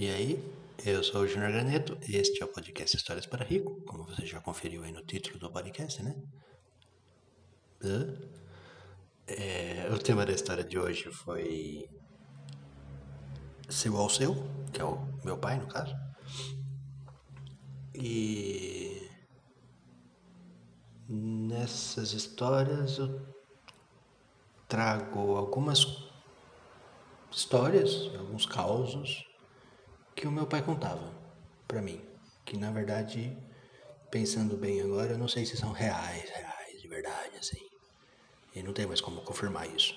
E aí, eu sou o Júnior Graneto, este é o podcast Histórias para Rico, como você já conferiu aí no título do podcast, né? É, o tema da história de hoje foi Seu ao Seu, que é o meu pai, no caso. E nessas histórias eu trago algumas histórias, alguns causos que o meu pai contava para mim, que na verdade, pensando bem agora, eu não sei se são reais, reais de verdade assim. E não tem mais como confirmar isso.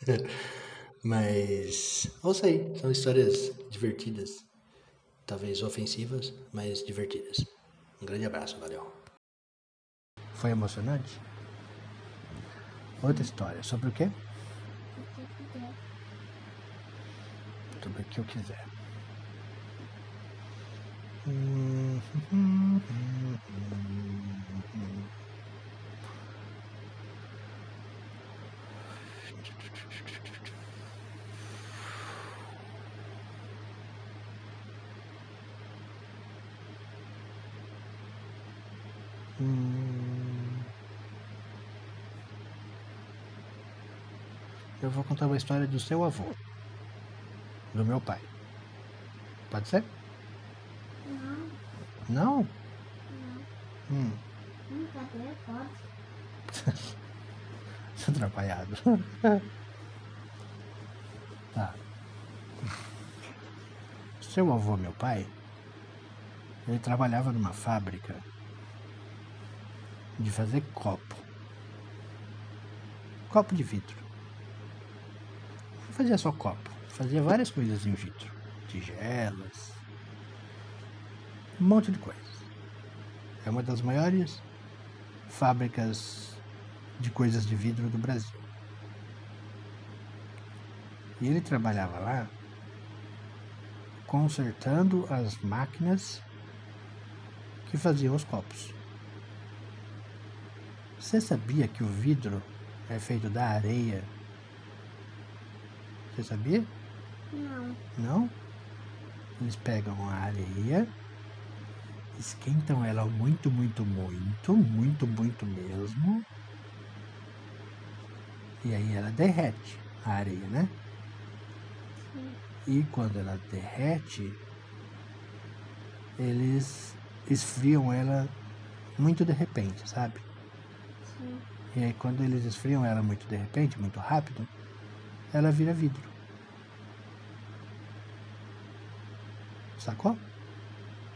mas, ou sei, são histórias divertidas, talvez ofensivas, mas divertidas. Um grande abraço, valeu. Foi emocionante? Outra história. Sobre o quê? Sobre o que eu quiser. Eu vou contar uma história do seu avô, do meu pai. Pode ser? Não? Não. Hum. Hum, cadê? Pode. Seu atrapalhado. tá. Seu avô, meu pai, ele trabalhava numa fábrica de fazer copo. Copo de vidro. Não fazia só copo, fazia várias coisas em vidro. Tigelas, um monte de coisas. É uma das maiores fábricas de coisas de vidro do Brasil. E ele trabalhava lá consertando as máquinas que faziam os copos. Você sabia que o vidro é feito da areia? Você sabia? Não. Não? Eles pegam a areia, esquentam ela muito, muito, muito, muito, muito mesmo. E aí ela derrete a areia, né? Sim. E quando ela derrete, eles esfriam ela muito de repente, sabe? Sim. E aí quando eles esfriam ela muito de repente, muito rápido, ela vira vidro. Sacou?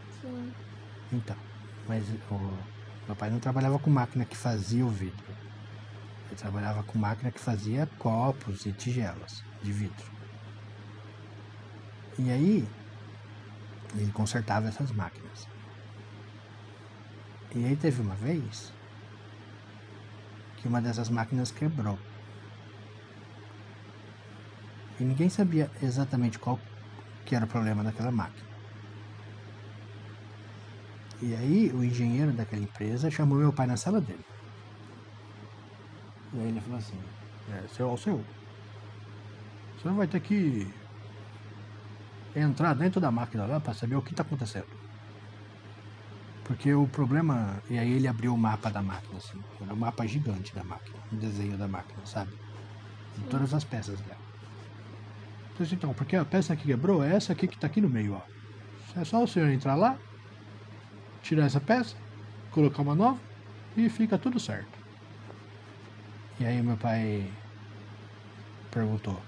Sim. Então, mas o meu pai não trabalhava com máquina que fazia o vidro. Ele trabalhava com máquina que fazia copos e tigelas de vidro. E aí, ele consertava essas máquinas. E aí teve uma vez que uma dessas máquinas quebrou. E ninguém sabia exatamente qual que era o problema daquela máquina. E aí o engenheiro daquela empresa chamou meu pai na sala dele. E aí ele falou assim, é, seu o senhor vai ter que entrar dentro da máquina lá para saber o que está acontecendo. Porque o problema. E aí ele abriu o mapa da máquina, assim. Era um mapa gigante da máquina, um desenho da máquina, sabe? De todas as peças dela. Então, assim, então, porque a peça que quebrou é essa aqui que está aqui no meio, ó. É só o senhor entrar lá, tirar essa peça, colocar uma nova e fica tudo certo. E aí meu pai perguntou: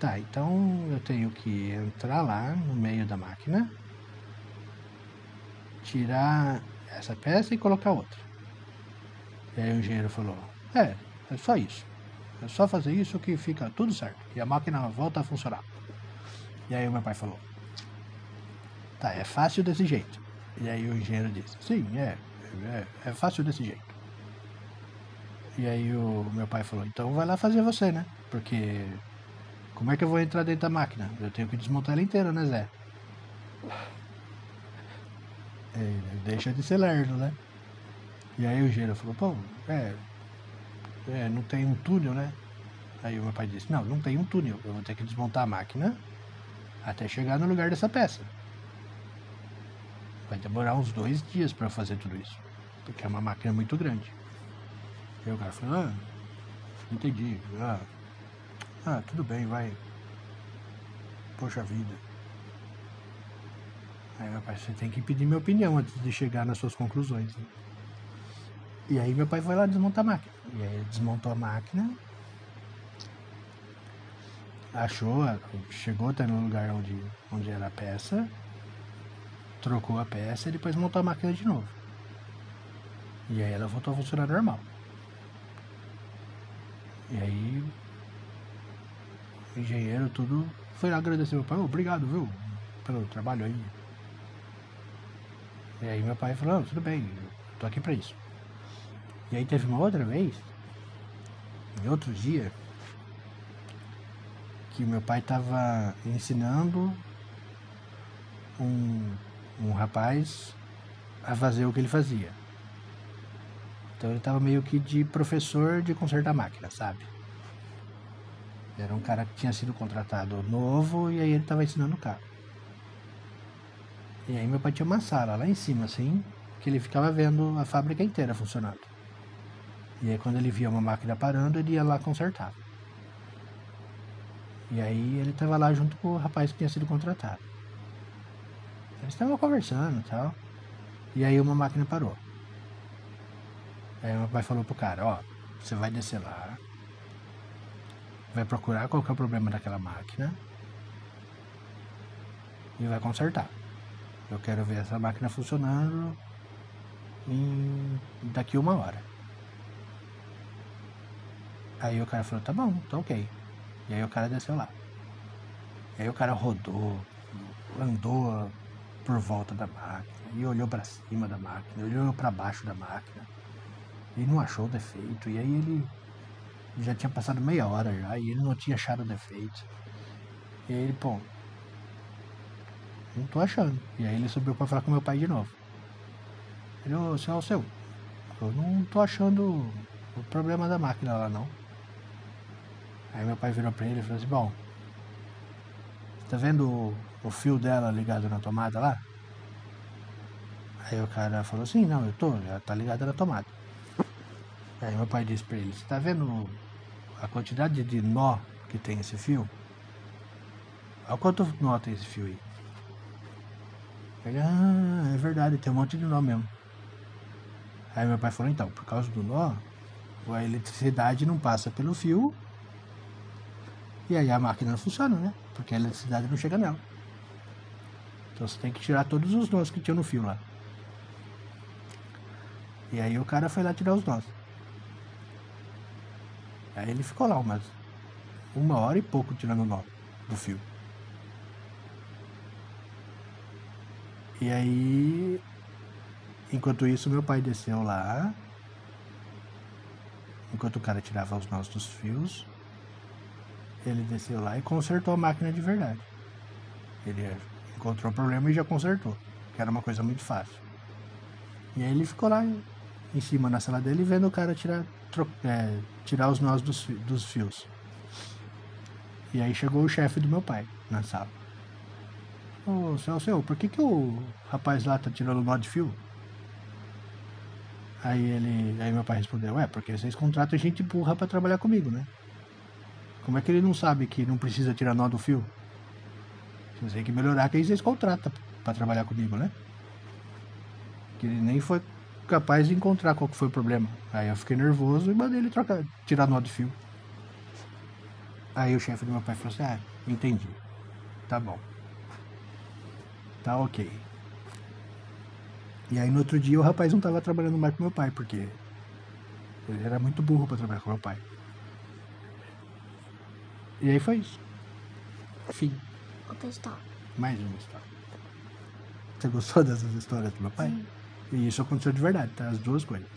Tá, então eu tenho que entrar lá no meio da máquina, tirar essa peça e colocar outra. E aí o engenheiro falou: É, é só isso. É só fazer isso que fica tudo certo. E a máquina volta a funcionar. E aí o meu pai falou: Tá, é fácil desse jeito. E aí o engenheiro disse: Sim, é, é, é fácil desse jeito. E aí o meu pai falou: Então vai lá fazer você, né? Porque como é que eu vou entrar dentro da máquina? Eu tenho que desmontar ela inteira, né, Zé? Deixa de ser lerdo, né? E aí o engenheiro falou: Pô, é, é, não tem um túnel, né? Aí o meu pai disse: Não, não tem um túnel. Eu vou ter que desmontar a máquina, até chegar no lugar dessa peça. Vai demorar uns dois dias para fazer tudo isso, porque é uma máquina muito grande. Aí o cara falou, ah, entendi, ah, ah, tudo bem, vai. Poxa vida. Aí pai, você tem que pedir minha opinião antes de chegar nas suas conclusões. né? E aí meu pai foi lá desmontar a máquina. E aí ele desmontou a máquina. Achou, chegou até no lugar onde, onde era a peça. Trocou a peça e depois montou a máquina de novo. E aí ela voltou a funcionar normal. E aí o engenheiro tudo foi lá agradecer meu pai, "Ô, obrigado, viu? Pelo trabalho aí. E aí meu pai falou, "Não, tudo bem, tô aqui pra isso. E aí teve uma outra vez, em outro dia, que meu pai tava ensinando um, um rapaz a fazer o que ele fazia. Então ele tava meio que de professor de consertar máquina, sabe? Era um cara que tinha sido contratado novo e aí ele tava ensinando o cara. E aí meu pai tinha uma sala lá em cima, assim, que ele ficava vendo a fábrica inteira funcionando. E aí quando ele via uma máquina parando, ele ia lá consertar. E aí ele tava lá junto com o rapaz que tinha sido contratado. Eles estavam conversando e tal. E aí uma máquina parou. Aí meu pai falou pro cara, ó, você vai descer lá, vai procurar qual que é o problema daquela máquina e vai consertar. Eu quero ver essa máquina funcionando em daqui uma hora. Aí o cara falou, tá bom, tá ok. E aí o cara desceu lá. E aí o cara rodou, andou por volta da máquina, e olhou para cima da máquina, olhou para baixo da máquina, e não achou o defeito. E aí ele já tinha passado meia hora já, e ele não tinha achado o defeito. E aí ele, pô, não tô achando. E aí ele subiu para falar com meu pai de novo. Ele, ô, seu seu, eu não tô achando o problema da máquina lá não. Aí meu pai virou pra ele e falou assim, bom, tá vendo o, fio dela ligado na tomada lá? Aí o cara falou assim, não, eu tô, já tá ligado na tomada. Aí meu pai disse pra ele, você tá vendo a quantidade de nó que tem esse fio? Olha quanto nó tem esse fio aí. Ele, ah, é verdade, tem um monte de nó mesmo. Aí meu pai falou, então, por causa do nó, a eletricidade não passa pelo fio e aí a máquina não funciona, né? Porque a eletricidade não chega nela. Então você tem que tirar todos os nós que tinha no fio lá. E aí o cara foi lá tirar os nós. Aí ele ficou lá umas uma hora e pouco tirando o nó do fio. E aí, enquanto isso, meu pai desceu lá. Enquanto o cara tirava os nós dos fios, ele desceu lá e consertou a máquina de verdade. Ele encontrou o problema e já consertou, que era uma coisa muito fácil. E aí ele ficou lá em cima na sala dele vendo o cara tirar, é, tirar os nós dos, dos fios. E aí chegou o chefe do meu pai na sala. Ô, seu, seu, por que, que o rapaz lá tá tirando nó de fio? Aí ele. Aí meu pai respondeu, ué, porque vocês contratam gente burra pra trabalhar comigo, né? Como é que ele não sabe que não precisa tirar nó do fio? Vocês têm que melhorar que aí vocês contratam pra trabalhar comigo, né? Que ele nem foi capaz de encontrar qual que foi o problema. Aí eu fiquei nervoso e mandei ele trocar, tirar nó do fio. Aí o chefe do meu pai falou assim, ah, entendi. Tá bom. Tá ok. E aí no outro dia o rapaz não tava trabalhando mais com meu pai, porque ele era muito burro pra trabalhar com meu pai. E aí foi isso. Fim. Outra história. Mais uma história. Você gostou dessas histórias do meu pai? E isso aconteceu de verdade, tá? As duas coisas.